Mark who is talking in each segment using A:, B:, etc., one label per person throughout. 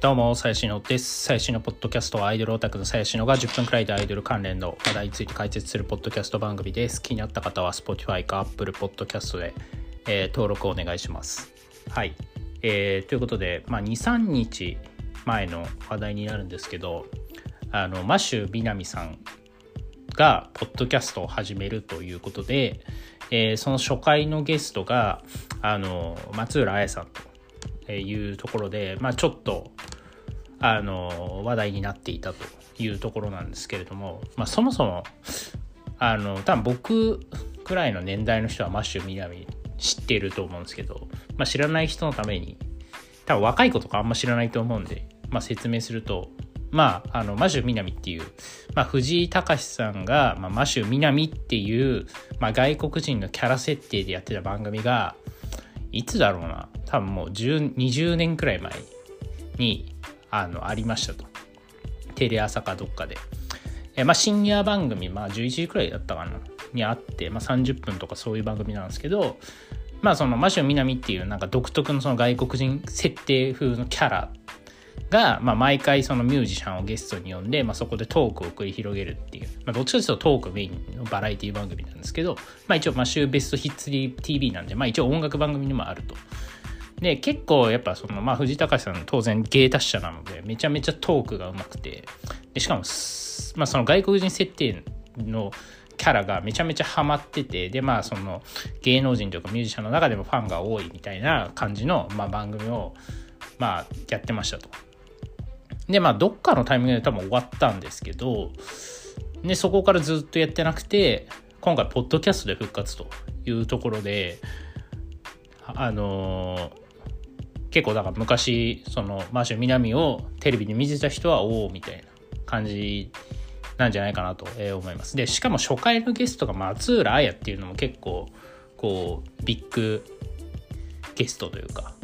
A: どうも、最新のです。最新のポッドキャストはアイドルオタクの最新のが10分くらいでアイドル関連の話題について解説するポッドキャスト番組です。気になった方は Spotify か Apple Podcast で、えー、登録お願いします。はい。えー、ということで、まあ、2、3日前の話題になるんですけど、あの、マシュ・ビナミさんがポッドキャストを始めるということで、えー、その初回のゲストが、あの、松浦彩さんというところで、まあ、ちょっとあの話題になっていたというところなんですけれども、まあ、そもそもあの多分僕くらいの年代の人はマッシュ南知ってると思うんですけど、まあ、知らない人のために多分若い子とかあんま知らないと思うんで、まあ、説明するとまあ、あの、マシュ南っていう、まあ、藤井隆さんが、まあ、マシュ南っていう、まあ、外国人のキャラ設定でやってた番組が、いつだろうな、多分もう10 20年くらい前に、あのありましたと。テレ朝かどっかで。えまあ、深夜番組、まあ、11時くらいだったかなにあって、まあ、30分とかそういう番組なんですけど、まあ、そのマシュ南っていうなんか独特のその外国人設定風のキャラが、まあ、毎回そのミュージシャンをゲストに呼んで、まあ、そこでトークを繰り広げるっていう、まあ、どっちかというとトークメインのバラエティ番組なんですけど、まあ、一応マシュベストヒッツリ TV なんで、まあ、一応音楽番組にもあると。で結構やっぱそのまあ藤高さん当然芸達者なのでめちゃめちゃトークがうまくてでしかも、まあ、その外国人設定のキャラがめちゃめちゃハマっててでまあその芸能人というかミュージシャンの中でもファンが多いみたいな感じの、まあ、番組をまあやってましたと。でまあどっかのタイミングで多分終わったんですけどでそこからずっとやってなくて今回ポッドキャストで復活というところであのー結構だから昔そのマーシュ南をテレビで見てた人はおおみたいな感じなんじゃないかなと思います。でしかも初回のゲストが松浦綾っていうのも結構こうビッグゲストというか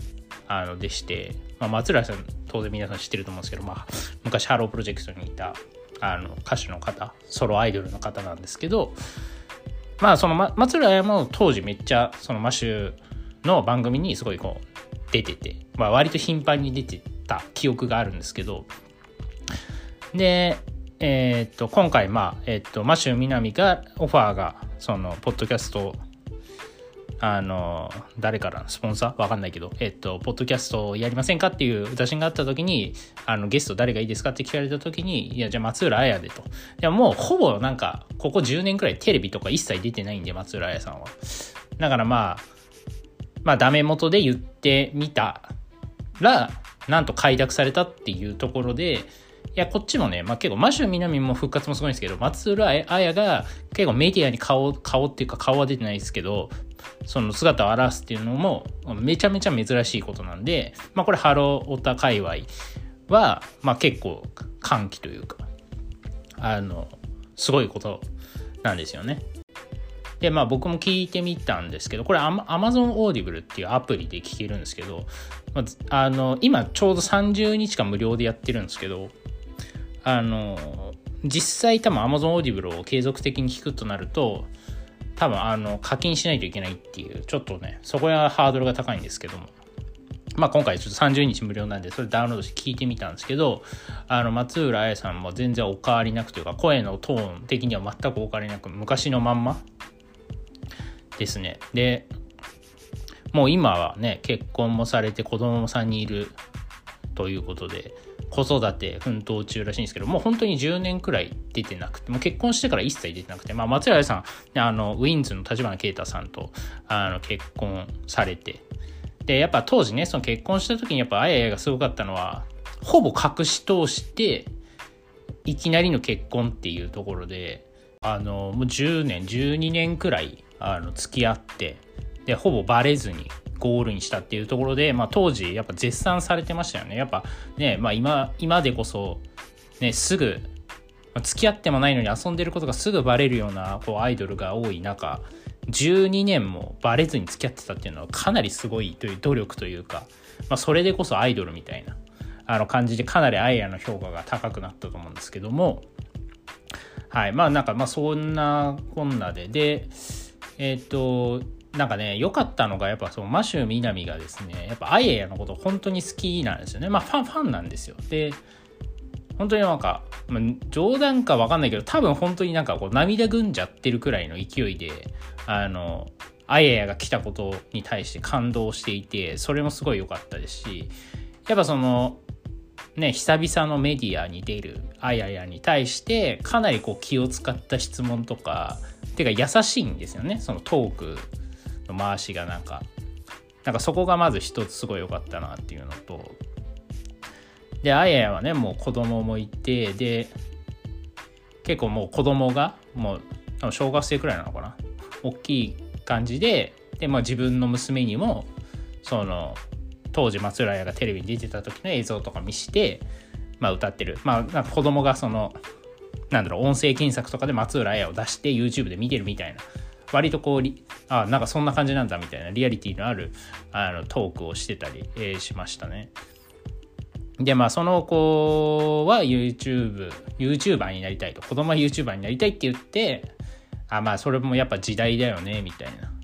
A: あのでして、まあ、松浦さん当然皆さん知ってると思うんですけど、まあ、昔ハロープロジェクトにいたあの歌手の方ソロアイドルの方なんですけどまあその、松浦亜弥も当時めっちゃそのマシューの番組にすごいこう出てて、まあ、割と頻繁に出てた記憶があるんですけどでえっ、と今回まあえっ、とマシュー南がオファーがそのポッドキャストあの誰からスポンサー？わかんないけど、えっと、ポッドキャストやりませんかっていう打診があった時に、あの、ゲスト誰がいいですかって聞かれた時に、いや、じゃあ松浦綾でと。いや、もうほぼなんか、ここ10年くらいテレビとか一切出てないんで、松浦綾さんは。だからまあ、まあ、ダメ元で言ってみたら、なんと快諾されたっていうところで、いや、こっちもね、まあ、結構、マシュ南も復活もすごいんですけど、松浦綾が結構メディアに顔、顔っていうか顔は出てないですけど、その姿を現すっていうのもめちゃめちゃ珍しいことなんで、まあ、これハローオタ界隈は、まあ、結構歓喜というか、あの、すごいことなんですよね。で、まあ僕も聞いてみたんですけど、これ Amazon Audible っていうアプリで聞けるんですけど、まあ、あの、今ちょうど30日間無料でやってるんですけど、あの、実際多分 Amazon Audible を継続的に聞くとなると、多分あの課金しないといけないっていう、ちょっとね、そこはハードルが高いんですけども。まあ今回ちょっと30日無料なんで、それダウンロードして聞いてみたんですけど、あの、松浦彩さんも全然お変わりなくというか、声のトーン的には全くお変わりなく、昔のまんまですね。で、もう今はね、結婚もされて子供も3人いるということで、子育て奮闘中らしいんですけど、もう本当に10年くらい出てなくて、もう結婚してから一切出てなくて、まあ、松浦さん、あの、ウィンズの立花啓太さんと、あの、結婚されて、で、やっぱ当時ね、その結婚した時にやっぱあややがすごかったのは、ほぼ隠し通して、いきなりの結婚っていうところで、あの、もう10年、12年くらいあの付き合ってでほぼバレずにゴールにしたっていうところで、まあ、当時やっぱ絶賛されてましたよね。やっぱね、まあ今、今でこそ、ね、すぐ付き合ってもないのに遊んでることがすぐバレるようなこうアイドルが多い中12年もバレずに付き合ってたっていうのはかなりすごいという努力というか、まあ、それでこそアイドルみたいなあの感じでかなりアイアの評価が高くなったと思うんですけどもはいまあなんかまあそんなこんなで。でえっ、ー、となんかね、良かったのが、やっぱそのマシュー・ミナミがですね、やっぱアイエアのこと本当に好きなんですよね。まあファン、ファンなんですよ。で、本当になんか、まあ、冗談かわかんないけど、多分本当になんかこう涙ぐんじゃってるくらいの勢いで、あの、アイエアが来たことに対して感動していて、それもすごい良かったですし、やっぱその、ね、久々のメディアに出るあややに対してかなりこう気を使った質問とかてか優しいんですよねそのトークの回しがなんかなんかそこがまず一つすごい良かったなっていうのとであややはねもう子供もいてで結構もう子供がもう小学生くらいなのかな？大きい感じでで、まあ、自分の娘にもその当時松浦綾がテレビに出てた時の映像とか見して、まあ、歌ってる。まあなんか子供がそのなんだろう音声検索とかで松浦綾を出して YouTube で見てるみたいな割とこうあなんかそんな感じなんだみたいなリアリティのあるあのトークをしてたり、えー、しましたね。でまあその子は YouTube YouTuber になりたいと子供は YouTuber になりたいって言ってあまあそれもやっぱ時代だよねみたいな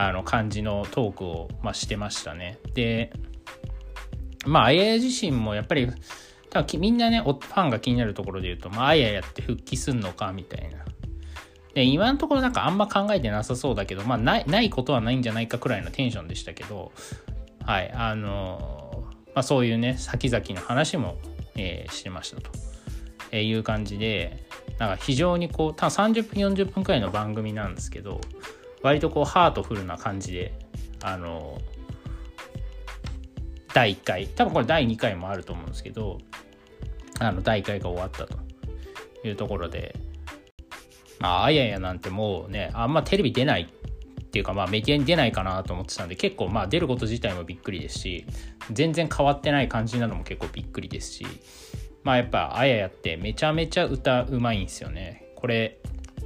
A: あの感じのトークを、まあ、してましたね。で、まあ、あやや自身もやっぱり、多分みんなね、ファンが気になるところで言うと、まあ、あややって復帰すんのかみたいな。で、今のところなんかあんま考えてなさそうだけど、まあ、ないないことはないんじゃないかくらいのテンションでしたけど、はい、あのまあ、そういうね、先々の話も、えー、してましたと、えいう感じで、なんか非常にこう、多分30分、40分くらいの番組なんですけど、割とこうハートフルな感じであの第1回多分これ第2回もあると思うんですけどあの第1回が終わったというところでまああややなんてもうねあんまテレビ出ないっていうかまあメディアに出ないかなと思ってたんで結構まあ出ること自体もびっくりですし全然変わってない感じなのも結構びっくりですしまあやっぱあややってめちゃめちゃ歌うまいんですよね。これ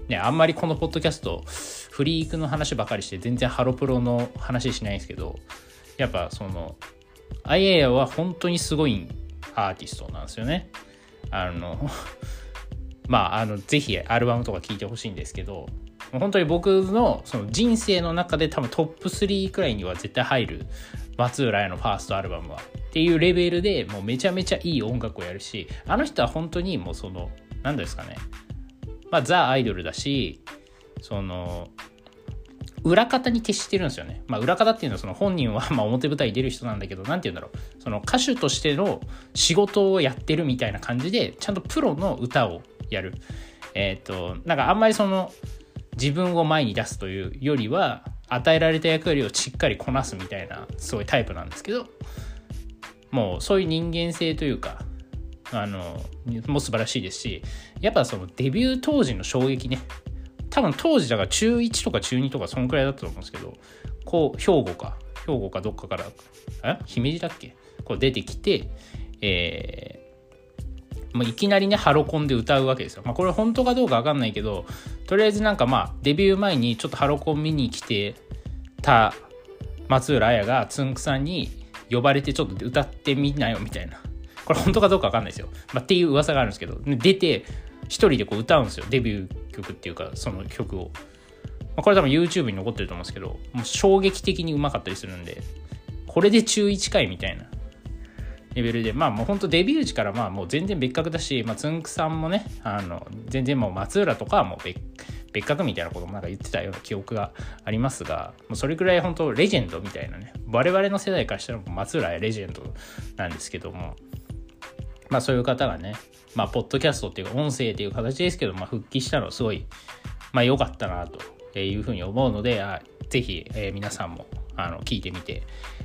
A: ねあんまりこのポッドキャストフリークの話ばかりして全然ハロプロの話しないんですけどやっぱそのアイエアは本当にすごいアーティストなんですよね。あのまああのぜひアルバムとか聴いてほしいんですけど本当に僕のその人生の中で多分トップ3くらいには絶対入る松浦屋のファーストアルバムはっていうレベルでもうめちゃめちゃいい音楽をやるしあの人は本当にもうその何ですかねまあザ・アイドルだしその裏方に徹してるんですよね。まあ、裏方っていうのはその本人はま表舞台に出る人なんだけど、何て言うんだろう。その歌手としての仕事をやってるみたいな感じで、ちゃんとプロの歌をやる。えっ、ー、と、なんかあんまりその自分を前に出すというよりは、与えられた役割をしっかりこなすみたいな、すごいタイプなんですけど、もうそういう人間性というか、あの、も素晴らしいですし、やっぱそのデビュー当時の衝撃ね、多分当時だから中1とか中2とかそんくらいだったと思うんですけどこう兵庫か兵庫かどっかからえ姫路だっけ？こう出てきてえー、もういきなりねハロコンで歌うわけですよ。まあこれ本当かどうかわかんないけどとりあえずなんかまあデビュー前にちょっとハロコン見に来てた松浦綾がつんくさんに呼ばれてちょっと歌ってみなよみたいな。これ本当かどうかわかんないですよ、まあ、っていう噂があるんですけど出て一人でこう歌うんですよデビュー曲っていうかその曲を、まあ、これ多分 YouTube に残ってると思うんですけどもう衝撃的にうまかったりするんでこれで中1回みたいな。レベルでまあもうほんとデビュー時からまあもう全然別格だし、まあ、つんくさんもねあの全然もう松浦とかはもう別別格みたいなこともなんか言ってたような記憶がありますがもうそれくらい本当レジェンドみたいなね我々の世代からしたら松浦やレジェンドなんですけどもまあそういう方がねまあ、ポッドキャストっていうか、音声っていう形ですけど、まあ、復帰したのすごい、まあ、良かったな、というふうに思うので、あぜひ、えー、皆さんも、あの、聞いてみて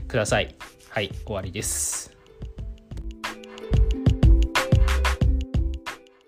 A: ください。はい、終わりです。